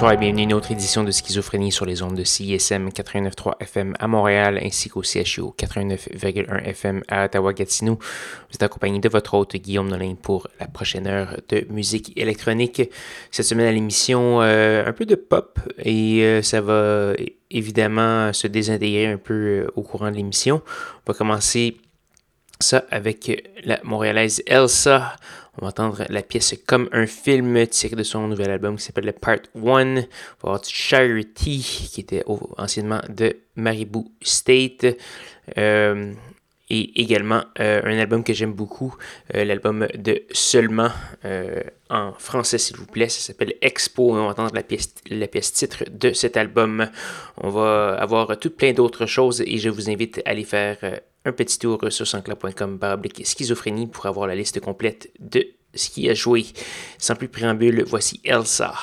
Bonsoir et bienvenue à une autre édition de Schizophrénie sur les ondes de CISM 89.3 FM à Montréal ainsi qu'au CHU 89.1 FM à Ottawa-Gatineau. Vous êtes accompagné de votre hôte Guillaume Nolin pour la prochaine heure de musique électronique. Cette semaine à l'émission, euh, un peu de pop et euh, ça va évidemment se désintégrer un peu euh, au courant de l'émission. On va commencer ça avec la montréalaise Elsa. On va entendre la pièce comme un film tiré de son nouvel album qui s'appelle Part 1. On va avoir Charity qui était anciennement de Maribou State. Euh, et également euh, un album que j'aime beaucoup, euh, l'album de Seulement euh, en français s'il vous plaît, ça s'appelle Expo on va entendre la pièce, la pièce titre de cet album. On va avoir tout plein d'autres choses et je vous invite à aller faire un petit tour sur sancla.com baroblique schizophrénie pour avoir la liste complète de ce qui a joué. Sans plus préambule, voici Elsa.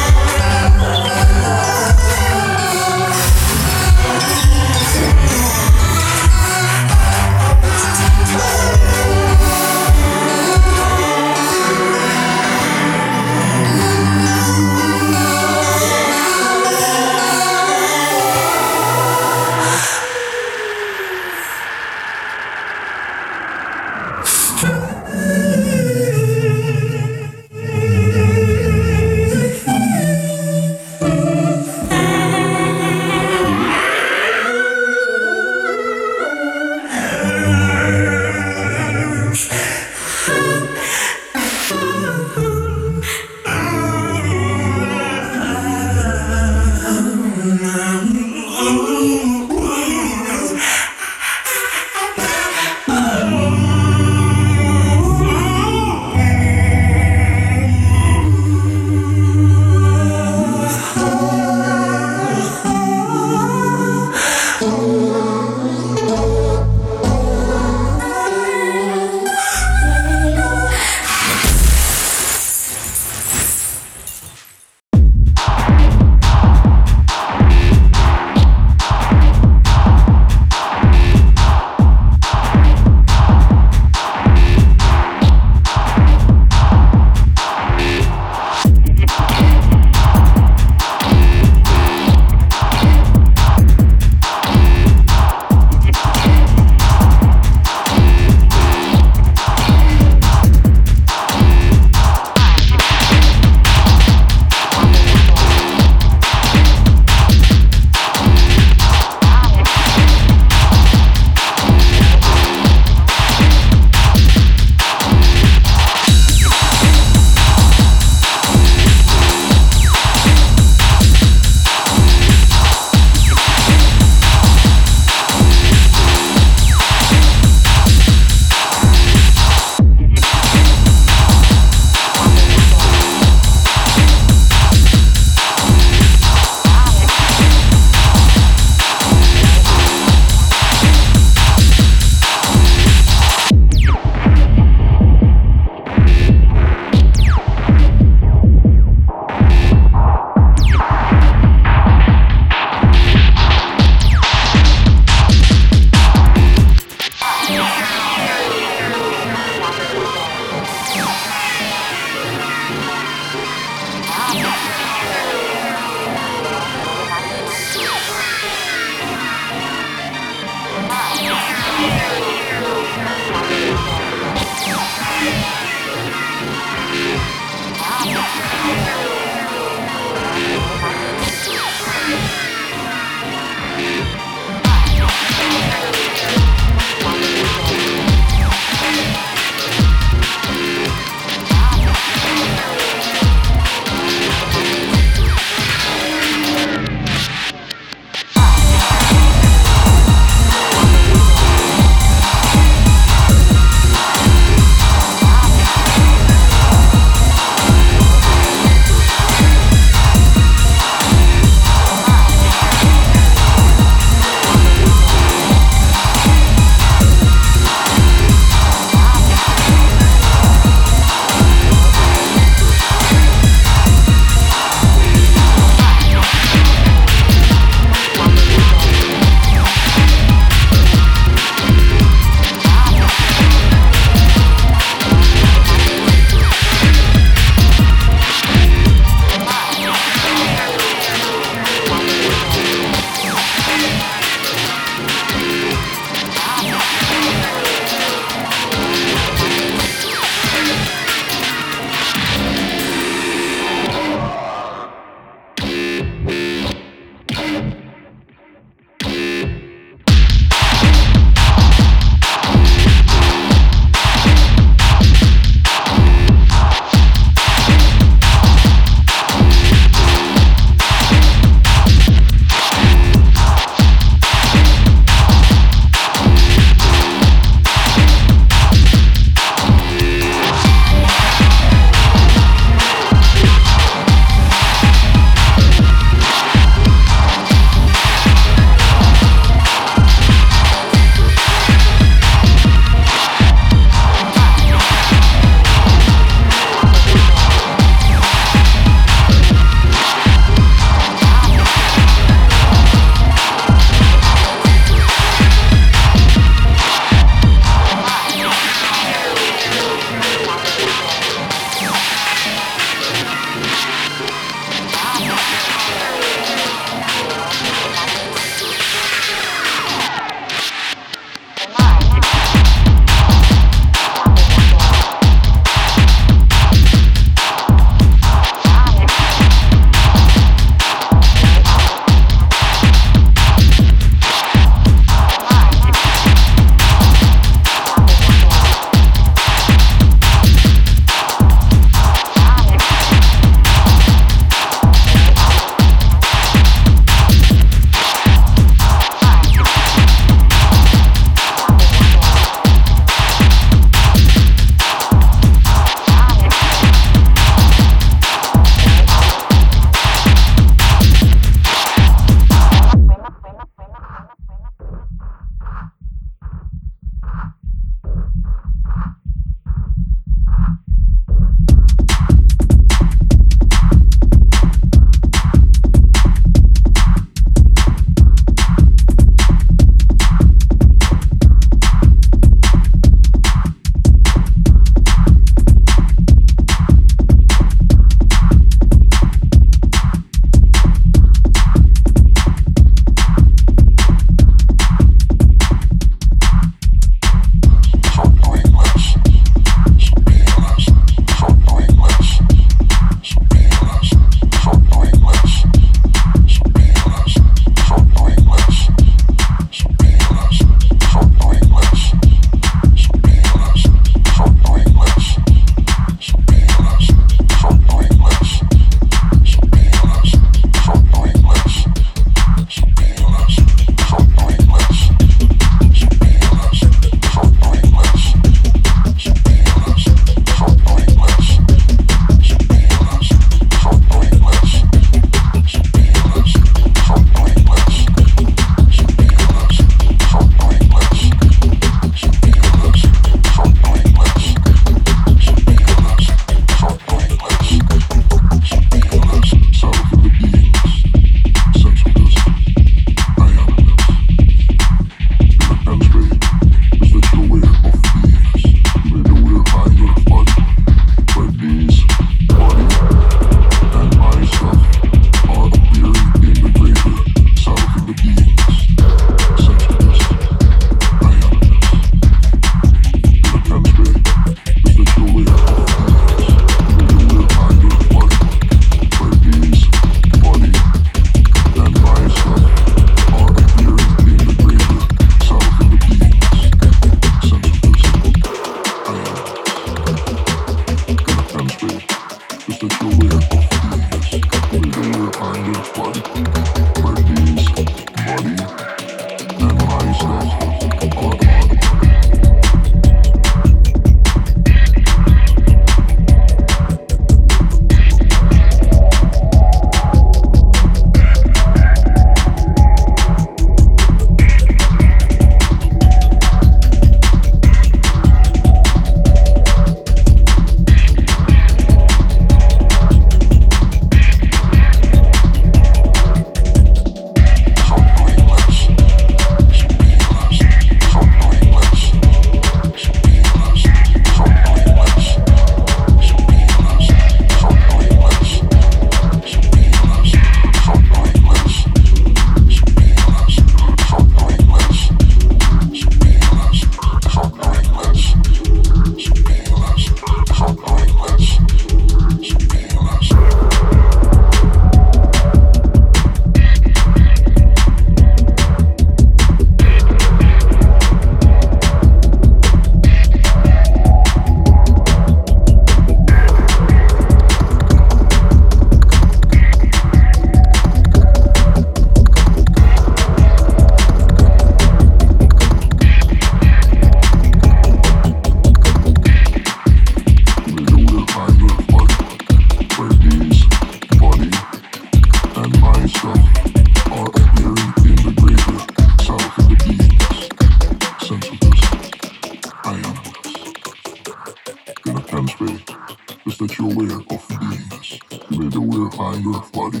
shoulder, body,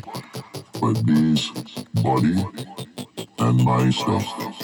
my knees, body, and my stuff.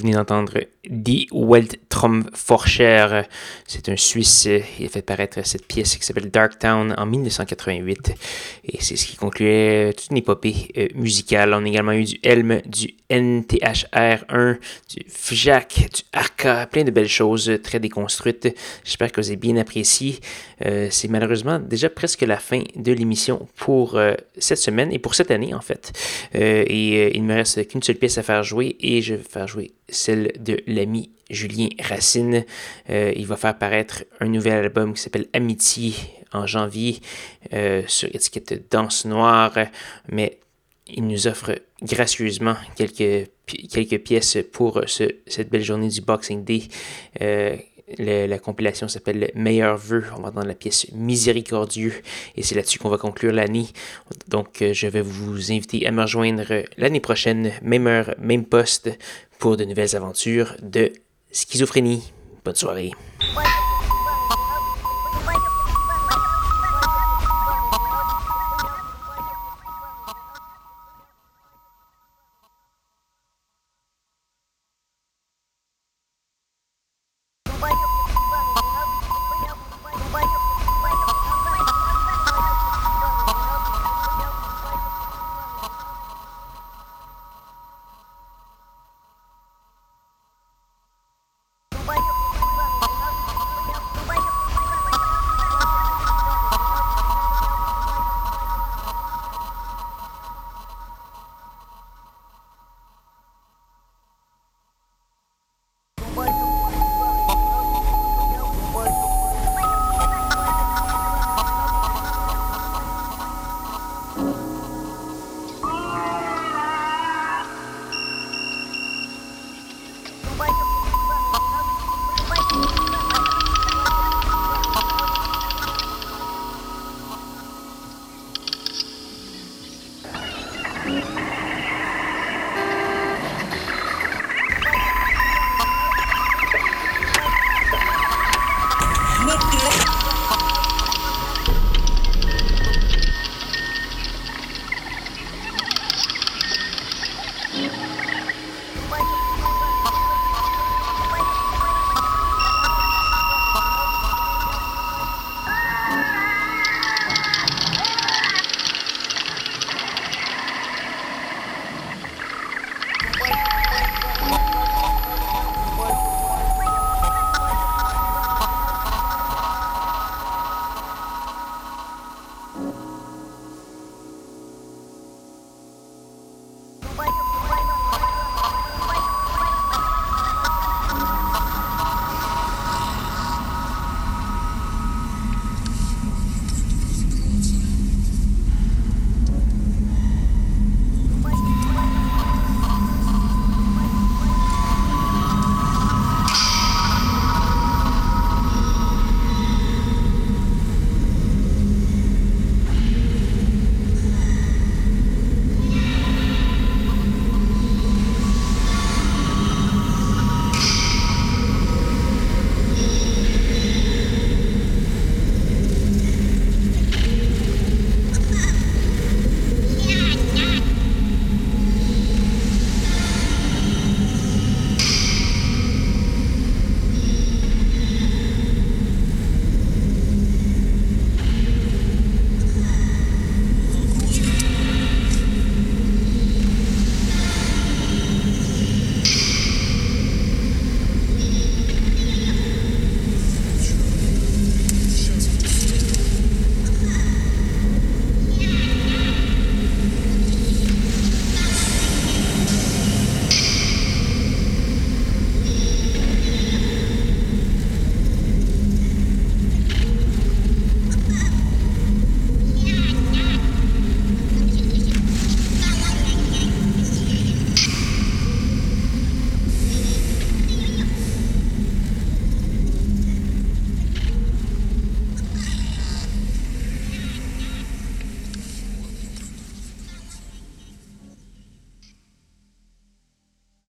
Venez d'entendre Weltraumforscher. C'est un Suisse. Il a fait paraître cette pièce qui s'appelle Dark Town en 1988. Et c'est ce qui concluait toute une épopée euh, musicale. On a également eu du Helm, du NTHR1, du FJAC, du Arca, plein de belles choses très déconstruites. J'espère que vous avez bien apprécié. Euh, c'est malheureusement déjà presque la fin de l'émission pour euh, cette semaine et pour cette année en fait. et il me reste qu'une seule pièce à faire jouer et je vais faire jouer celle de l'ami Julien Racine. Euh, il va faire paraître un nouvel album qui s'appelle Amitié en janvier euh, sur étiquette Danse Noire, mais il nous offre gracieusement quelques, pièces pour cette belle journée du Boxing Day. Euh, la compilation s'appelle Meilleur vœu. On va entendre la pièce Miséricordieux et c'est là-dessus qu'on va conclure l'année. Donc, je vais vous inviter à me rejoindre l'année prochaine, même heure, même poste, pour de nouvelles aventures de schizophrénie. Bonne soirée.